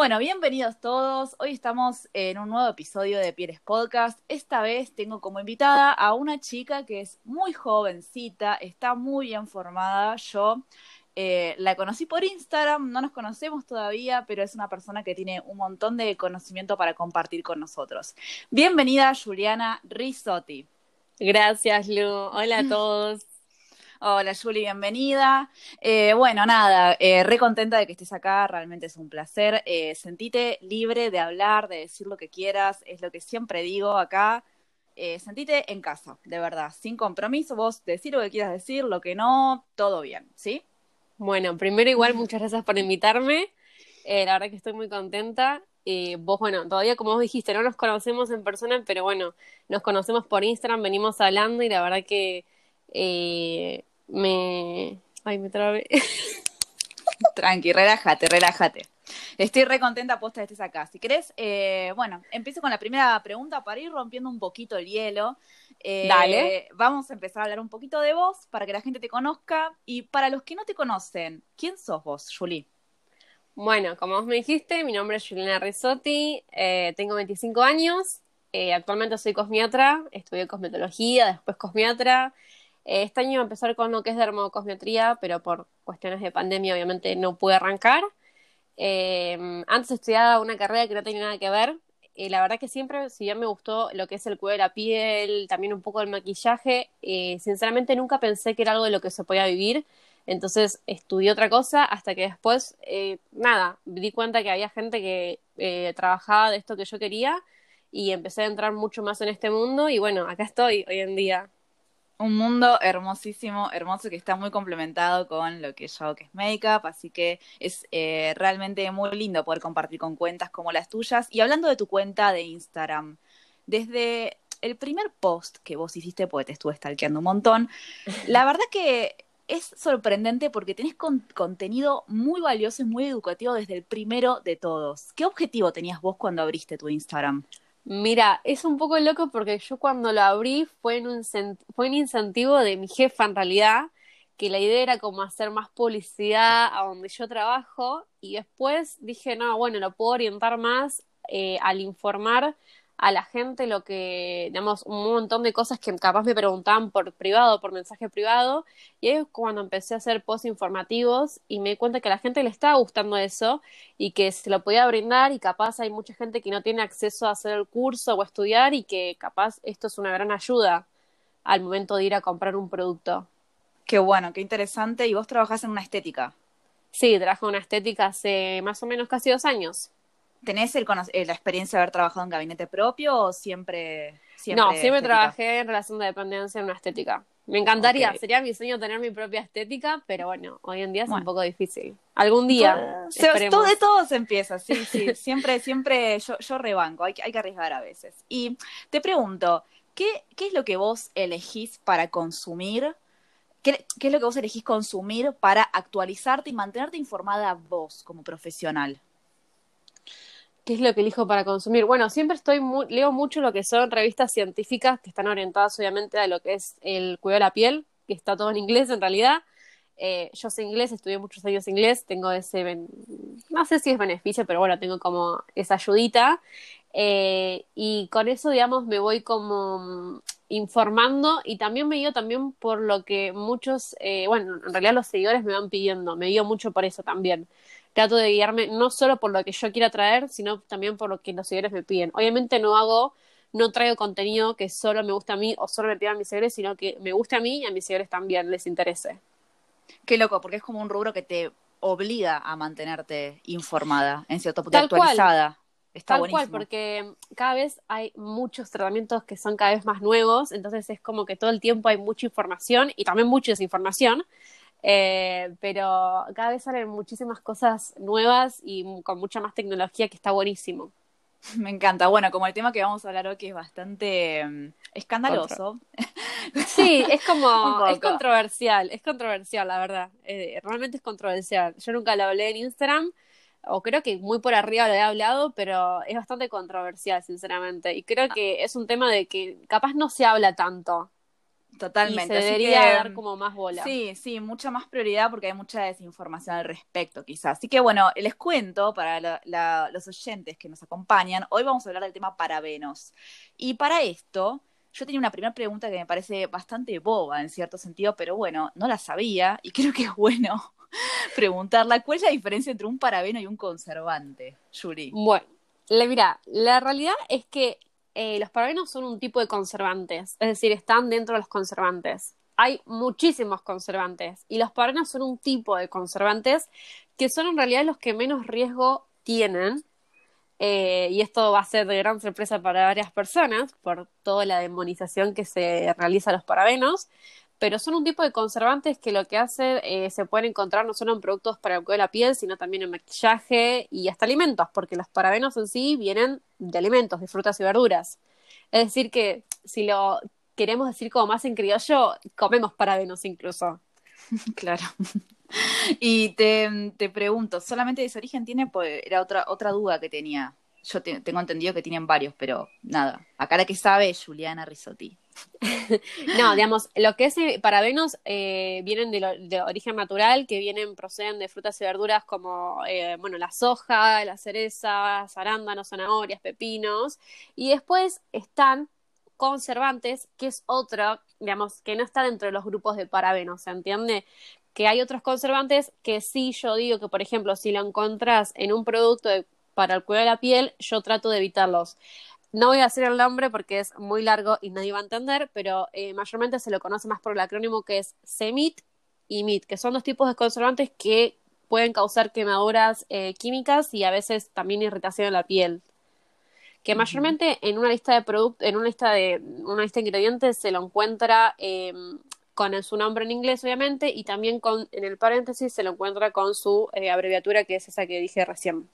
Bueno, bienvenidos todos. Hoy estamos en un nuevo episodio de Pieles Podcast. Esta vez tengo como invitada a una chica que es muy jovencita, está muy bien formada. Yo eh, la conocí por Instagram, no nos conocemos todavía, pero es una persona que tiene un montón de conocimiento para compartir con nosotros. Bienvenida, Juliana Risotti. Gracias, Lu. Hola a todos. Hola Juli, bienvenida. Eh, bueno, nada, eh, re contenta de que estés acá, realmente es un placer. Eh, sentite libre de hablar, de decir lo que quieras, es lo que siempre digo acá. Eh, sentite en casa, de verdad, sin compromiso, vos decir lo que quieras decir, lo que no, todo bien, ¿sí? Bueno, primero igual muchas gracias por invitarme. la verdad que estoy muy contenta. vos, bueno, todavía como vos dijiste, no nos conocemos en persona, pero bueno, nos conocemos por Instagram, venimos hablando y la verdad que me... Ay, me trabé. Tranqui, relájate, relájate. Estoy re contenta posta de estés acá. Si querés, eh, bueno, empiezo con la primera pregunta para ir rompiendo un poquito el hielo. Eh, Dale. Vamos a empezar a hablar un poquito de vos para que la gente te conozca. Y para los que no te conocen, ¿quién sos vos, Julie? Bueno, como vos me dijiste, mi nombre es Juliana Risotti, eh, tengo 25 años, actualmente soy cosmiatra, estudié cosmetología, después cosmiatra, eh, este año voy a empezar con lo que es dermocosmetría, pero por cuestiones de pandemia obviamente no pude arrancar. Eh, antes estudiaba una carrera que no tenía nada que ver. y la verdad que siempre, si bien me gustó lo que es el cuidado de la piel, también un poco el maquillaje, eh, sinceramente nunca pensé que era algo de lo que se podía vivir. Entonces estudié otra cosa hasta que después, nada, me di cuenta que había gente que trabajaba de esto que yo quería y empecé a entrar mucho más en este mundo y bueno, acá estoy hoy en día un mundo hermosísimo, hermoso que está muy complementado con lo que yo hago que es make-up, así que es eh, realmente muy lindo poder compartir con cuentas como las tuyas. Y hablando de tu cuenta de Instagram, desde el primer post que vos hiciste, porque te estuve stalkeando un montón, la verdad que es sorprendente porque tenés contenido muy valioso y muy educativo desde el primero de todos. ¿Qué objetivo tenías vos cuando abriste tu Instagram? Mira, es un poco loco porque yo cuando lo abrí fue en un, fue un incentivo de mi jefa en realidad, que la idea era como hacer más publicidad a donde yo trabajo y después dije, no, bueno, lo puedo orientar más eh, al informar a la gente lo que, digamos, un montón de cosas que capaz me preguntaban por privado, por mensaje privado, y ahí es cuando empecé a hacer posts informativos y me di cuenta que a la gente le estaba gustando eso y que se lo podía brindar y capaz hay mucha gente que no tiene acceso a hacer el curso o a estudiar y que capaz esto es una gran ayuda al momento de ir a comprar un producto. Qué bueno, qué interesante. ¿Y vos trabajás en una estética? Sí, trabajo en una estética hace más o menos casi dos años. ¿Tenés el, eh, la experiencia de haber trabajado en gabinete propio o siempre... siempre no, siempre trabajé en relación de dependencia en una estética. Me encantaría, sería mi sueño tener mi propia estética, pero bueno, hoy en día es un poco difícil. Algún día. Todo, de todo se empieza, sí, sí. siempre, siempre yo, yo rebanco, hay, hay que arriesgar a veces. Y te pregunto, ¿qué, ¿qué es lo que vos elegís para consumir? ¿Qué, ¿Qué es lo que vos elegís consumir para actualizarte y mantenerte informada vos como profesional? ¿Qué es lo que elijo para consumir? Bueno, siempre estoy leo mucho lo que son revistas científicas que están orientadas obviamente a lo que es el cuidado de la piel, que está todo en inglés en realidad. Eh, yo sé inglés, estudié muchos años inglés, tengo ese, no sé si es beneficio, pero bueno, tengo como esa ayudita. Eh, y con eso, digamos, me voy como informando y también me guío también por lo que muchos, eh, bueno, en realidad los seguidores me van pidiendo, me guío mucho por eso también trato de guiarme no solo por lo que yo quiera traer, sino también por lo que los seguidores me piden. Obviamente no hago, no traigo contenido que solo me gusta a mí o solo me pidan a mis seguidores, sino que me guste a mí y a mis seguidores también les interese. Qué loco, porque es como un rubro que te obliga a mantenerte informada, en cierto punto actualizada. Está Tal cual, porque cada vez hay muchos tratamientos que son cada vez más nuevos, entonces es como que todo el tiempo hay mucha información y también mucha desinformación. Eh, pero cada vez salen muchísimas cosas nuevas y con mucha más tecnología que está buenísimo. Me encanta. Bueno, como el tema que vamos a hablar hoy que es bastante mm, escandaloso. Sí, es como, es controversial, es controversial, la verdad. Eh, realmente es controversial. Yo nunca lo hablé en Instagram, o creo que muy por arriba lo he hablado, pero es bastante controversial, sinceramente. Y creo que es un tema de que capaz no se habla tanto. Totalmente. Y se debería dar como más bola. Sí, sí, mucha más prioridad porque hay mucha desinformación al respecto, quizás. Así que bueno, les cuento para los oyentes que nos acompañan, hoy vamos a hablar del tema parabenos. Y para esto, yo tenía una primera pregunta que me parece bastante boba en cierto sentido, pero bueno, no la sabía y creo que es bueno preguntarla. ¿Cuál es la diferencia entre un parabeno y un conservante, Yuri? Bueno, la, mira, la realidad es que eh, los parabenos son un tipo de conservantes, es decir, están dentro de los conservantes. Hay muchísimos conservantes y los parabenos son un tipo de conservantes que son en realidad los que menos riesgo tienen. Eh, y esto va a ser de gran sorpresa para varias personas por toda la demonización que se realiza a los parabenos pero son un tipo de conservantes que lo que hace eh, se pueden encontrar no solo en productos para el cuidado de la piel, sino también en maquillaje y hasta alimentos, porque los parabenos en sí vienen de alimentos, de frutas y verduras. Es decir, que si lo queremos decir como más en criollo, comemos parabenos incluso. Claro. Y te, te pregunto, ¿solamente de ese origen tiene? Pues era otra, otra duda que tenía. Yo tengo entendido que tienen varios, pero nada. Acá la que sabe Juliana Risotti. no, digamos, lo que es eh, parabenos eh, vienen de, origen natural, que vienen, proceden de frutas y verduras como, eh, bueno, la soja, la cereza, arándanos, zanahorias, pepinos. Y después están conservantes, que es otro, digamos, que no está dentro de los grupos de parabenos, ¿se entiende? Que hay otros conservantes que sí yo digo que, por ejemplo, si lo encontrás en un producto de para el cuidado de la piel, yo trato de evitarlos. No voy a decir el nombre porque es muy largo y nadie va a entender, pero eh, mayormente se lo conoce más por el acrónimo que es CEMIT y MIT, que son dos tipos de conservantes que pueden causar quemaduras eh, químicas y a veces también irritación en la piel. Que mayormente en una lista de productos, en una lista de una lista de ingredientes se lo encuentra em, con su nombre en inglés, obviamente, y también con en el paréntesis se lo encuentra con su eh, abreviatura, que es esa que dije recién.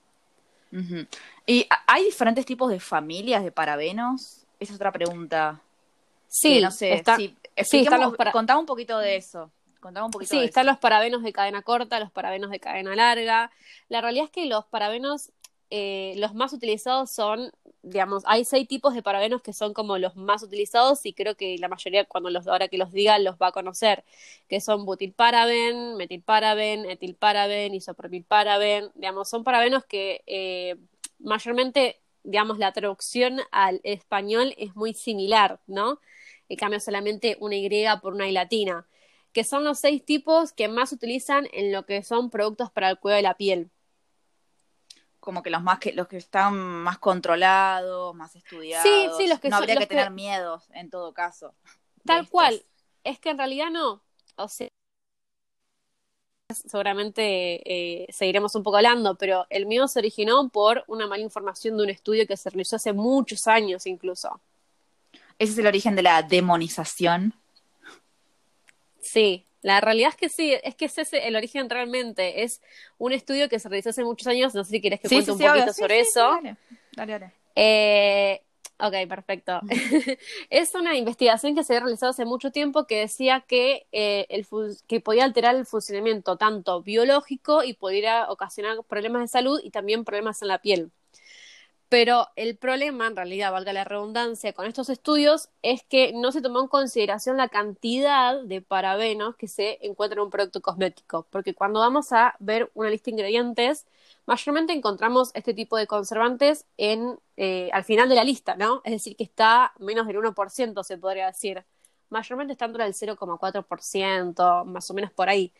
¿Y hay diferentes tipos de familias de parabenos? Esa es otra pregunta. Sí, no sé. sí, Contame un poquito de eso. Un poquito sí, están los parabenos de cadena corta, los parabenos de cadena larga. La realidad es que los parabenos, eh, los más utilizados son, digamos, hay seis tipos de parabenos que son como los más utilizados y creo que la mayoría, cuando los ahora que los diga, los va a conocer, que son butilparaben, metilparaben, etilparaben, isopropilparaben, digamos, son parabenos que eh, mayormente, digamos, la traducción al español es muy similar, ¿no? Y cambia solamente una Y por una Y latina, que son los seis tipos que más utilizan en lo que son productos para el cuidado de la piel. Como que los más que los que están más controlados, más estudiados. Sí, sí, los que no habría que tener miedo en todo caso. Tal cual. Es que en realidad no. O sea, seguramente eh, seguiremos un poco hablando, pero el mío se originó por una mala información de un estudio que se realizó hace muchos años incluso. ¿Ese es el origen de la demonización? Sí, la realidad es que sí, es que ese es el origen realmente. Es un estudio que se realizó hace muchos años, no sé si quieres que cuente un poquito sobre eso. Dale, dale, dale. Eh, Ok, perfecto. es una investigación que se había realizado hace mucho tiempo que decía que, eh, el que podía alterar el funcionamiento tanto biológico y podría ocasionar problemas de salud y también problemas en la piel. Pero el problema, en realidad, valga la redundancia, con estos estudios es que no se tomó en consideración la cantidad de parabenos que se encuentran en un producto cosmético. Porque cuando vamos a ver una lista de ingredientes, mayormente encontramos este tipo de conservantes en, eh, al final de la lista, ¿no? Es decir, que está menos del 1%, se podría decir. Mayormente está entre el 0,4%, más o menos por ahí.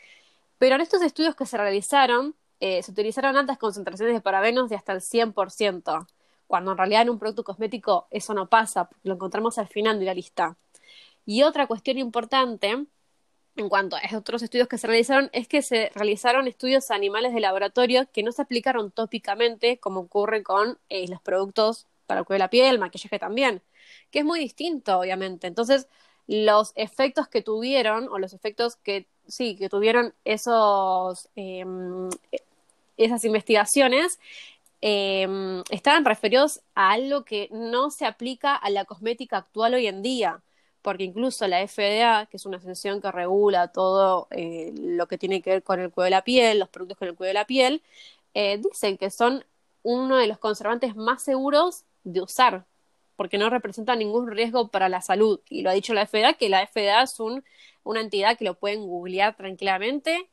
Pero en estos estudios que se realizaron, eh, se utilizaron altas concentraciones de parabenos de hasta el 100% cuando en realidad en un producto cosmético eso no pasa, lo encontramos al final de la lista. Y otra cuestión importante en cuanto a otros estudios que se realizaron es que se realizaron estudios animales de laboratorio que no se aplicaron tópicamente como ocurre con eh, los productos para el cuidado de la piel, maquillaje también, que es muy distinto, obviamente. Entonces, los efectos que tuvieron, o los efectos que sí, que tuvieron esos, em, esas investigaciones, eh, estaban referidos a algo que no se aplica a la cosmética actual hoy en día, porque incluso la FDA, que es una asociación que regula todo eh, lo que tiene que ver con el cuidado de la piel, los productos con el cuidado de la piel, eh, dicen que son uno de los conservantes más seguros de usar, porque no representan ningún riesgo para la salud. Y lo ha dicho la FDA, que la FDA es un, una entidad que lo pueden googlear tranquilamente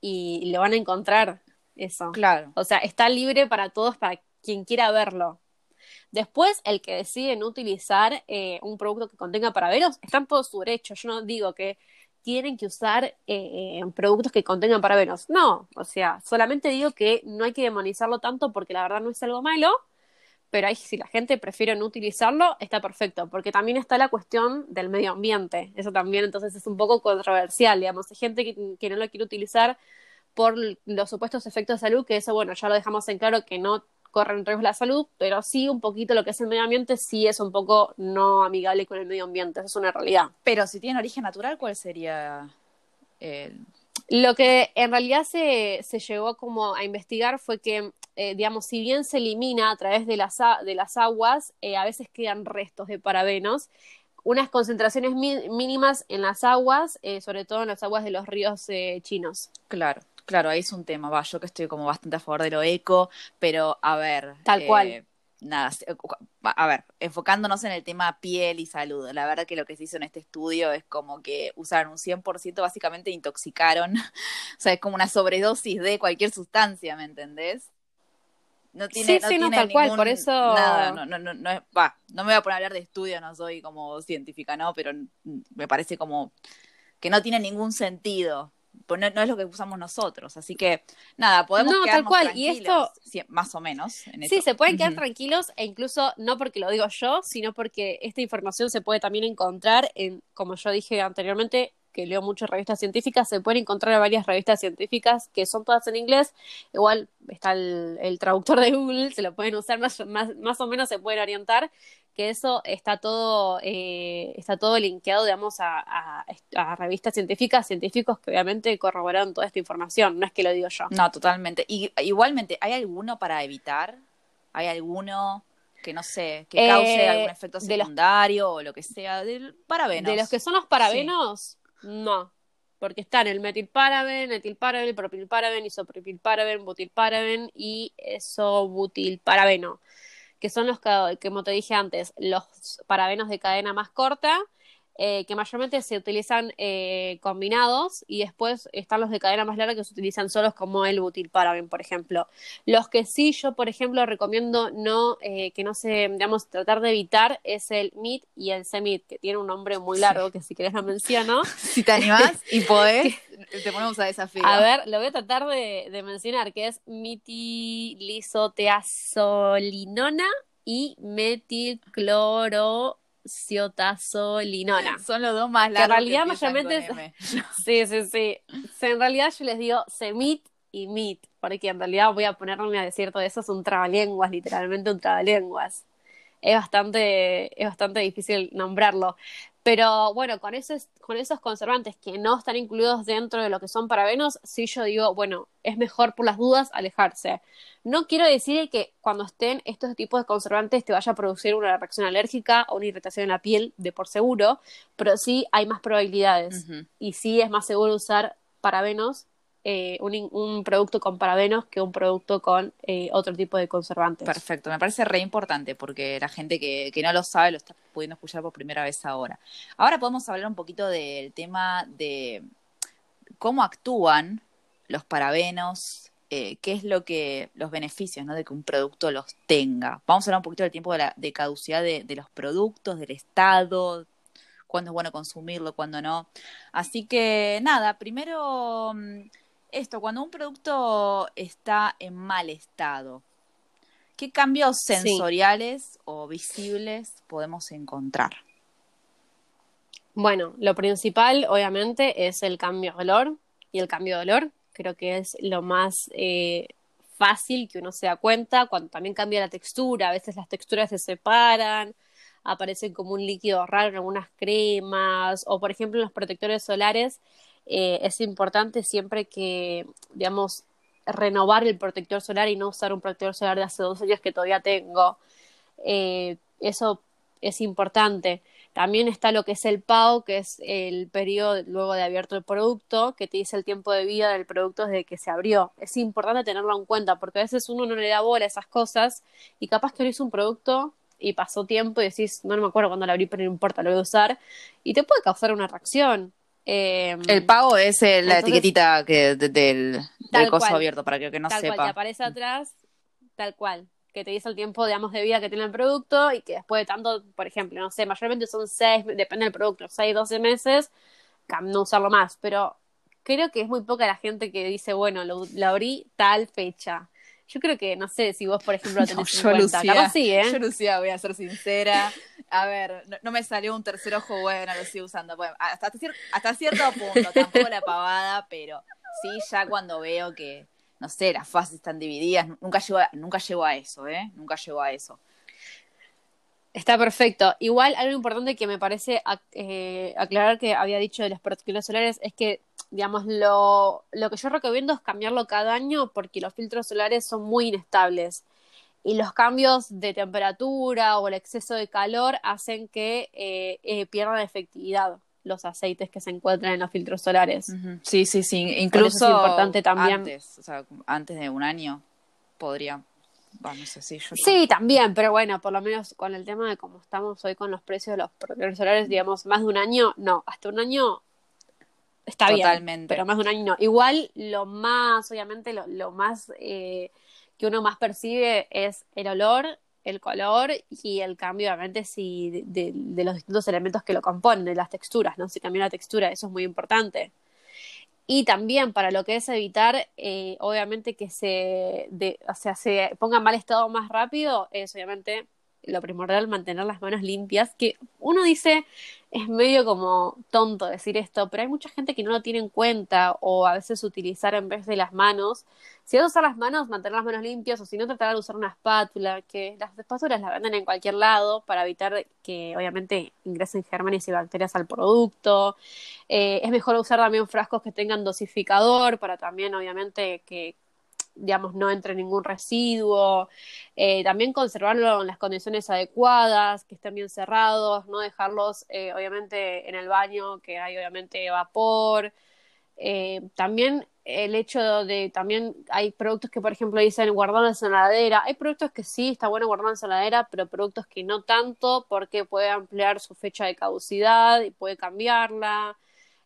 y lo van a encontrar eso. Claro. O sea, está libre para todos, para quien quiera verlo. Después, el que decide no utilizar eh, un producto que contenga parabenos, está en todo su derecho. Yo no digo que tienen que usar eh, productos que contengan parabenos. No, o sea, solamente digo que no hay que demonizarlo tanto porque la verdad no es algo malo, pero ahí, si la gente prefiere no utilizarlo, está perfecto, porque también está la cuestión del medio ambiente. Eso también entonces es un poco controversial, digamos. Hay gente que, que no lo quiere utilizar por los supuestos efectos de salud, que eso, bueno, ya lo dejamos en claro que no corren riesgo la salud, pero sí un poquito lo que es el medio ambiente, sí es un poco no amigable con el medio ambiente, eso es una realidad. Pero si tiene origen natural, ¿cuál sería el...? Lo que en realidad se, se llegó como a investigar fue que, eh, digamos, si bien se elimina a través de las, de las aguas, eh, a veces quedan restos de parabenos, unas concentraciones mínimas en las aguas, eh, sobre todo en las aguas de los ríos chinos. Claro. Claro, ahí es un tema. Va, yo que estoy como bastante a favor de lo eco, pero a ver. Tal cual. Eh, nada, a ver, enfocándonos en el tema piel y salud, la verdad que lo que se hizo en este estudio es como que usaron un 100%, básicamente intoxicaron, o sea, es como una sobredosis de cualquier sustancia, ¿me entendés? No tiene, sí, no sí, tiene no, tal cual, por eso... Nada, no, no, no, no, va, no me voy a poner a hablar de estudio, no soy como científica, ¿no? Pero me parece como que no tiene ningún sentido pues no, es lo que usamos nosotros. Así que, nada, podemos no, tal cual. Y esto, más o menos. sí, se pueden quedar tranquilos e incluso no porque lo digo yo, sino porque esta información se puede también encontrar en, como yo dije anteriormente, que leo muchas revistas científicas, se pueden encontrar varias revistas científicas que son todas en inglés. Igual está el, traductor de Google, se lo pueden usar más, más, más o menos, se pueden orientar que eso está todo, eh, está todo linkeado, digamos, a, a, revistas científicas, científicos que obviamente corroboraron toda esta información, no es que lo digo yo. No, totalmente. Y igualmente, ¿hay alguno para evitar? ¿Hay alguno que no sé, que cause eh, algún efecto secundario o lo que sea? Del parabenos. De los que son los parabenos, no. Porque están el metilparaben, etilparaben, propilparaben, isopropilparaben, butilparaben y esobutilparabeno que son los que, como te dije antes, los parabenos de cadena más corta, eh, que mayormente se utilizan eh, combinados y después están los de cadena más larga que se utilizan solos como el butilparaben, por ejemplo. Los que sí yo, por ejemplo, recomiendo no eh, que no se, digamos, tratar de evitar es el MIT y el CEMIT, que tiene un nombre muy largo que si querés lo menciono. si te animás y podés, te ponemos a desafío. A ver, lo voy a tratar de, de mencionar, que es mitilisoteazolinona y metilcloro ciotazolinona. Son los dos más largos. Que en realidad mayormente Sí, sí, sí. En realidad yo les digo semit y mit, porque en realidad voy a ponerme a decir todo eso, es un trabalenguas, literalmente un trabalenguas. Es bastante, es bastante difícil nombrarlo. Pero bueno, con esos, con esos conservantes que no están incluidos dentro de lo que son parabenos, sí yo digo, bueno, es mejor por las dudas alejarse. No quiero decir que cuando estén estos tipos de conservantes te vaya a producir una reacción alérgica o una irritación en la piel, de por seguro, pero sí hay más probabilidades. Y sí es más seguro usar parabenos eh, un, producto con parabenos que un producto con eh, otro tipo de conservantes. Perfecto, me parece re importante porque la gente que, que no lo sabe lo está pudiendo escuchar por primera vez ahora. Ahora podemos hablar un poquito del tema de cómo actúan los parabenos, eh, qué es lo que, los beneficios ¿no? de que un producto los tenga. Vamos a hablar un poquito del tiempo de, la, de caducidad de, de los productos, del estado, cuándo es bueno consumirlo, cuándo no. Así que nada, primero mm, esto, cuando un producto está en mal estado, ¿qué cambios sensoriales o visibles podemos encontrar? Bueno, lo principal obviamente es el cambio de olor y el cambio de olor creo que es lo más eh, fácil que uno se da cuenta cuando también cambia la textura, a veces las texturas se separan, aparecen como un líquido raro en algunas cremas o por ejemplo en los protectores solares eh, es importante siempre que, digamos, renovar el protector solar y no usar un protector solar de hace dos años que todavía tengo. Eh, eso es importante. También está lo que es el PAO, que es el periodo luego de abierto el producto, que te dice el tiempo de vida del producto desde que se abrió. Es importante tenerlo en cuenta porque a veces uno no le da bola a esas cosas y capaz que hizo un producto y pasó tiempo y decís, no, no me acuerdo cuando lo abrí, pero no importa, lo voy a usar, y te puede causar una reacción. Em, el pago es la etiquetita que, del, coso abierto, para que, que no tal sepa. Cual, te aparece atrás, tal cual, que te dice el tiempo, digamos, de vida que tiene el producto y que después de tanto, por ejemplo, no sé, mayormente son seis, depende del producto, seis, doce meses, no usarlo más, pero creo que es muy poca la gente que dice, bueno, lo abrí tal fecha. Yo creo que, no sé, si vos, por ejemplo, lo tenés en cuenta. Lucía, sí, ¿eh? Yo, Lucía, voy a ser sincera. A ver, no, me salió un tercer ojo bueno, lo sigo usando. Bueno, hasta, hasta cierto punto, tampoco la pavada, pero sí, ya cuando veo que, no sé, las fases están divididas, nunca llego a, nunca llego a eso, ¿eh? Nunca llego a eso. Está perfecto. Igual, algo importante que me parece eh, aclarar que había dicho de los protectores solares es que digamos, lo, lo que yo recomiendo es cambiarlo cada año porque los filtros solares son muy inestables y los cambios de temperatura o el exceso de calor hacen que eh, eh, pierdan efectividad los aceites que se encuentran en los filtros solares. Sí, sí, sí. Incluso es importante también. Antes, o sea, antes de un año podría. Vamos a decir, yo sí, también, pero bueno, por lo menos con el tema de cómo estamos hoy con los precios de los protectores solares, digamos, más de un año, no, hasta un año está bien, pero más de un año no. Igual lo más, obviamente, lo, lo más eh, que uno más percibe es el olor, el color y el cambio, obviamente, si de, de, los distintos elementos que lo componen, de las texturas, ¿no? Si cambia la textura, eso es muy importante. Y también para lo que es evitar, eh, obviamente, que se, de, o sea, se ponga en mal estado más rápido, es obviamente lo primordial mantener las manos limpias, que uno dice, es medio como tonto decir esto, pero hay mucha gente que no lo tiene en cuenta o a veces utilizar en vez de las manos. Si vas a usar las manos, mantener las manos limpias o si no, tratar de usar una espátula, que las espátulas las venden en cualquier lado para evitar que obviamente ingresen gérmenes y bacterias al producto. Eh, es mejor usar también frascos que tengan dosificador para también obviamente que digamos, no entre ningún residuo, eh, también conservarlo en las condiciones adecuadas, que estén bien cerrados, no dejarlos, eh, obviamente, en el baño, que hay, obviamente, vapor. Eh, también el hecho de, también hay productos que, por ejemplo, dicen guardarlos en la. Hay productos que sí, está bueno guardarlos en la pero productos que no tanto, porque puede ampliar su fecha de caducidad y puede cambiarla.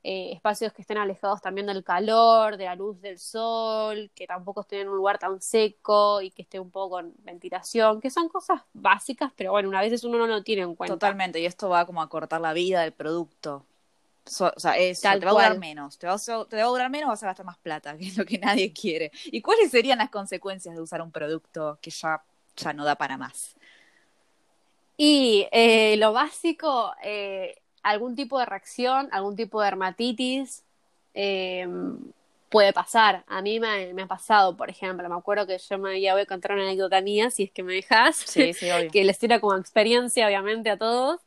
Eh, espacios que estén alejados también del calor, de la luz del sol, que tampoco estén en un lugar tan seco y que esté un poco con ventilación, que son cosas básicas, pero bueno, una vez uno no lo tiene en cuenta. Totalmente, y esto va como a cortar la vida del producto. o sea, eso, te va a durar menos, te va, te va a durar menos, vas a gastar más plata, que es lo que nadie quiere. ¿Y cuáles serían las consecuencias de usar un producto que ya, ya no da para más? Y eh, lo básico, eh, algún tipo de reacción, algún tipo de dermatitis eh, puede pasar. A mí me, ha pasado, por ejemplo, me acuerdo que yo me había, voy a contar una anécdota mía, si es que me dejas, sí, sí, que les tira como experiencia, obviamente, a todos.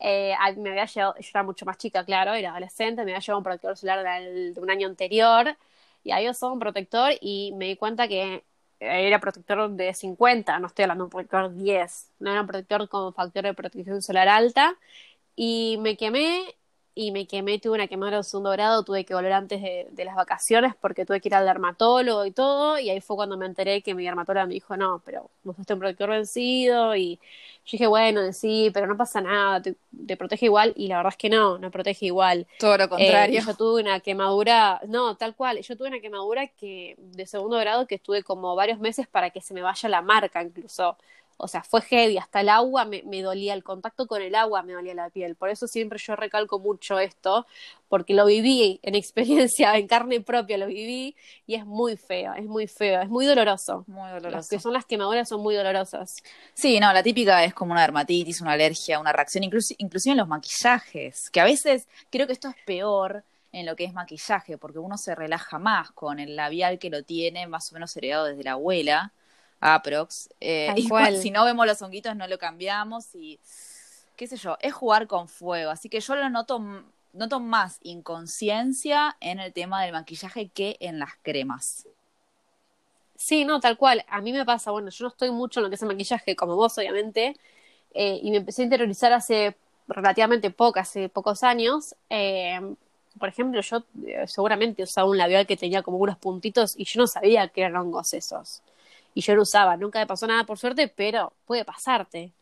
Eh, me había llevado, yo era mucho más chica, claro, era adolescente, me había llevado un protector solar de un año anterior y había usado un protector y me di cuenta que era protector de 50, no estoy hablando de un protector 10, no era un protector con factor de protección solar alta y me quemé y me quemé, tuve una quemadura de segundo grado, tuve que volver antes de, las vacaciones porque tuve que ir al dermatólogo y todo, y ahí fue cuando me enteré que mi dermatóloga me dijo, no, pero vos fuiste un protector vencido, y yo dije, bueno, sí, pero no pasa nada, te, protege igual, y la verdad es que no, no protege igual. Todo lo contrario. Eh, yo tuve una quemadura, no, tal cual, yo tuve una quemadura que de segundo grado que estuve como varios meses para que se me vaya la marca incluso o sea, fue heavy, hasta el agua me, me, dolía, el contacto con el agua me dolía la piel. Por eso siempre yo recalco mucho esto, porque lo viví en experiencia, en carne propia lo viví, y es muy feo, es muy feo, es muy doloroso. Muy doloroso. Las que son las quemaduras son muy dolorosas. Sí, no, la típica es como una dermatitis, una alergia, una reacción, incluso, inclusive en los maquillajes, que a veces creo que esto es peor en lo que es maquillaje, porque uno se relaja más con el labial que lo tiene más o menos heredado desde la abuela aprox. Eh, igual, si no vemos los honguitos no lo cambiamos y qué sé yo, es jugar con fuego. Así que yo lo noto, noto más inconsciencia en el tema del maquillaje que en las cremas. Sí, no, tal cual. A mí me pasa, bueno, yo no estoy mucho en lo que es el maquillaje, como vos, obviamente, eh, y me empecé a interiorizar hace relativamente poco, hace pocos años. Eh, por ejemplo, yo eh, seguramente usaba un labial que tenía como unos puntitos y yo no sabía que eran hongos esos. Y yo lo usaba, nunca me pasó nada por suerte, pero puede pasarte.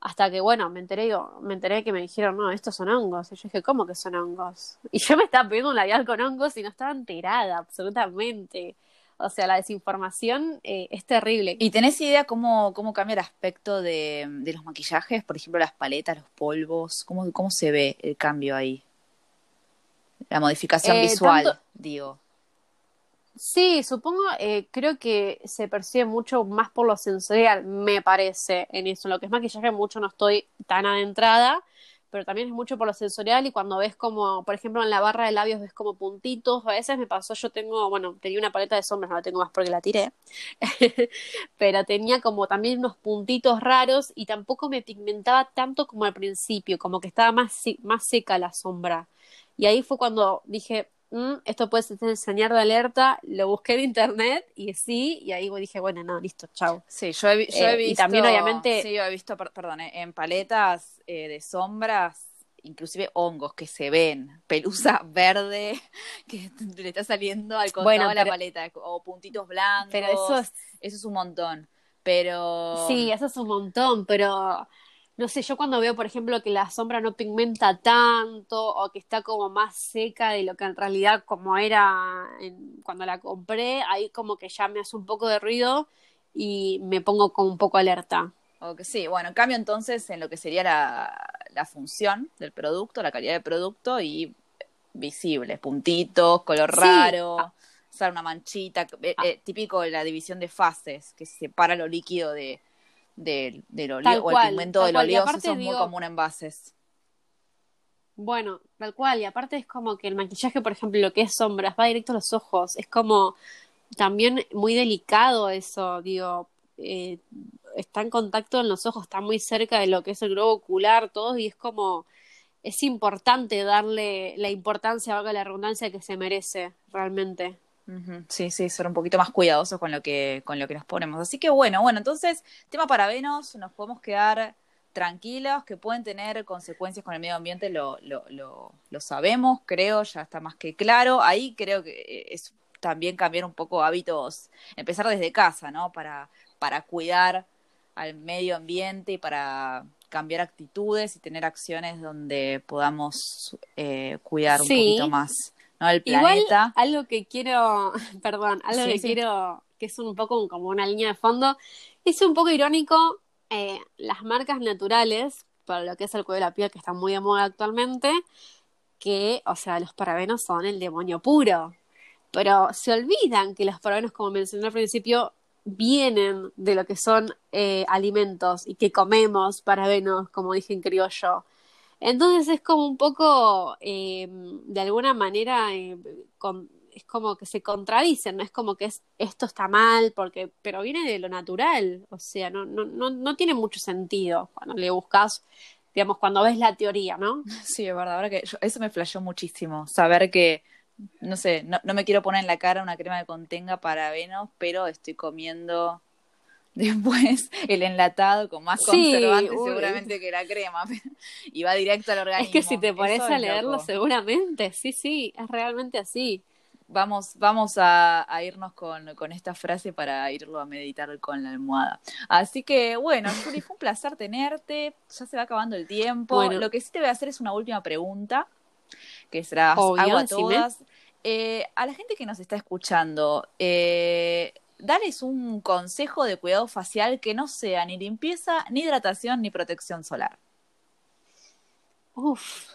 Hasta que, bueno, me enteré, me enteré que me dijeron, no, estos son hongos. Y yo dije, ¿cómo que son hongos? Y yo me estaba pidiendo un labial con hongos y no estaba enterada, absolutamente. O sea, la desinformación eh, es terrible. ¿Y tenés idea cómo, cómo cambia el aspecto de, de los maquillajes? Por ejemplo, las paletas, los polvos. ¿Cómo, cómo se ve el cambio ahí? La modificación Eh, visual, tanto- digo. Sí, supongo, eh, creo que se percibe mucho más por lo sensorial, me parece, en eso. Lo que es maquillaje mucho no estoy tan adentrada, pero también es mucho por lo sensorial y cuando ves como, por ejemplo, en la barra de labios ves como puntitos, a veces me pasó, yo tengo, bueno, tenía una paleta de sombras, no la tengo más porque la tiré, pero tenía como también unos puntitos raros y tampoco me pigmentaba tanto como al principio, como que estaba más, más seca la sombra. Y ahí fue cuando dije, "Mm, esto puede ser señal de alerta, lo busqué en internet y sí, y ahí dije, bueno, no, listo, chao. Sí, yo he, Eh, visto. y también, obviamente- Sí, yo he visto, per- perdón, eh, en paletas eh, de sombras, inclusive hongos que se ven, pelusa verde que le está saliendo al costado Bueno, de la pero- paleta, o puntitos blancos. Pero eso es, Eso es un montón. Pero. sí, eso es un montón, pero no sé, yo cuando veo, por ejemplo, que la sombra no pigmenta tanto o que está como más seca de lo que en realidad como era en- cuando la compré, ahí como que ya me hace un poco de ruido y me pongo como un poco alerta. o que sí, bueno, en cambio entonces en lo que sería la, la función del producto, la calidad del producto y visible, puntitos, color Sí. raro, usar una manchita, eh, Ah. eh, típico de la división de fases, que se separa lo líquido de, del, del óleo, o el pigmento del eso es muy digo- común en bases. Bueno, tal cual, y aparte es como que el maquillaje, por ejemplo, lo que es sombras, va directo a los ojos, es como también muy delicado eso, digo, eh, está en contacto en los ojos, está muy cerca de lo que es el globo ocular, todo, y es como, es importante darle la importancia, valga la redundancia, que se merece realmente. Sí, sí, ser un poquito más cuidadosos con lo que, con lo que nos ponemos. Así que bueno, bueno, entonces, tema parabenos, nos podemos quedar tranquilos, que pueden tener consecuencias con el medio ambiente, lo, lo, lo, lo sabemos, creo, ya está más que claro. Ahí creo que es también cambiar un poco hábitos, empezar desde casa, ¿no? Para, para cuidar al medio ambiente y para cambiar actitudes y tener acciones donde podamos eh, cuidar un Sí. poquito más, ¿no? El Igual, planeta. algo que quiero, perdón, algo Sí, que sí. quiero, que es un poco como una línea de fondo, es un poco irónico, eh, las marcas naturales, para lo que es el cuidado de la piel, que está muy de moda actualmente, que, o sea, los parabenos son el demonio puro. Pero se olvidan que los parabenos, como mencioné al principio, vienen de lo que son eh, alimentos y que comemos parabenos, como dije en criollo. Entonces es como un poco, eh, de alguna manera, eh, con- es como que se contradicen, no es como que es esto está mal, porque, pero viene de lo natural, o sea, no, no, no, no tiene mucho sentido cuando le buscas, digamos, cuando ves la teoría, ¿no? Sí, es verdad, ahora que yo- eso me flasheó muchísimo, saber que, no sé, no, no me quiero poner en la cara una crema que contenga parabenos, pero estoy comiendo después el enlatado con más Sí, conservantes uy. seguramente que la crema, y va directo al organismo. Es que si te pones Eso a leerlo, loco. seguramente, sí, sí, es realmente así. Vamos, vamos a, a irnos con, con esta frase para irlo a meditar con la almohada. Así que, bueno, Yuri, fue un placer tenerte. Ya se va acabando el tiempo. Bueno. Lo que sí te voy a hacer es una última pregunta, que será Obvio, hago a todas. Eh, a la gente que nos está escuchando, eh, dales un consejo de cuidado facial que no sea ni limpieza, ni hidratación, ni protección solar. Uf.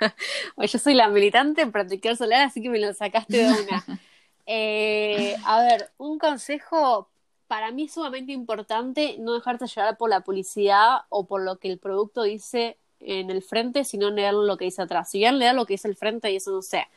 Yo soy la militante en protector solar, así que me lo sacaste de una. Eh, a ver, un consejo para mí es sumamente importante no dejarte llevar por la publicidad o por lo que el producto dice en el frente, sino leer lo que dice atrás. Si bien leer lo que dice el frente y eso no sé,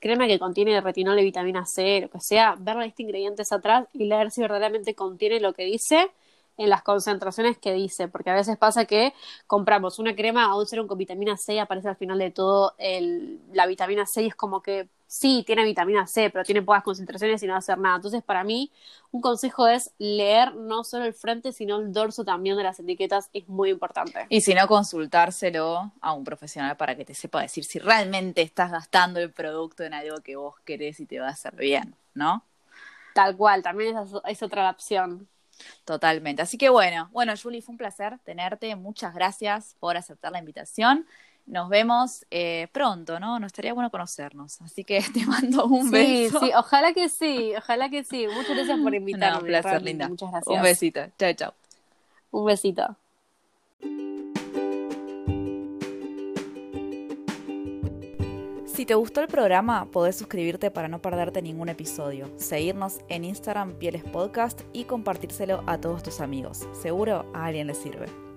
crema que contiene retinol y vitamina C, lo que sea, ver la lista de ingredientes atrás y leer si verdaderamente contiene lo que dice en las concentraciones que dice, porque a veces pasa que compramos una crema a un con vitamina C y aparece al final de todo el, la vitamina C y es como que sí, tiene vitamina C, pero tiene pocas concentraciones y no va a hacer nada. Entonces, para mí, un consejo es leer no solo el frente, sino el dorso también de las etiquetas, es muy importante. Y si no, consultárselo a un profesional para que te sepa decir si realmente estás gastando el producto en algo que vos querés y te va a hacer bien, ¿no? Tal cual, también esa es otra opción. Totalmente. Así que bueno, bueno, Julie, fue un placer tenerte. Muchas gracias por aceptar la invitación. Nos vemos eh, pronto, ¿no? Nos estaría bueno conocernos. Así que te mando un beso. Sí, sí, ojalá que sí, ojalá que sí. Muchas gracias por invitarme. un placer, linda. Muchas gracias. Un besito. Chao, chao. Un besito. Si te gustó el programa, podés suscribirte para no perderte ningún episodio, seguirnos en Instagram Pieles Podcast y compartírselo a todos tus amigos. Seguro a alguien le sirve.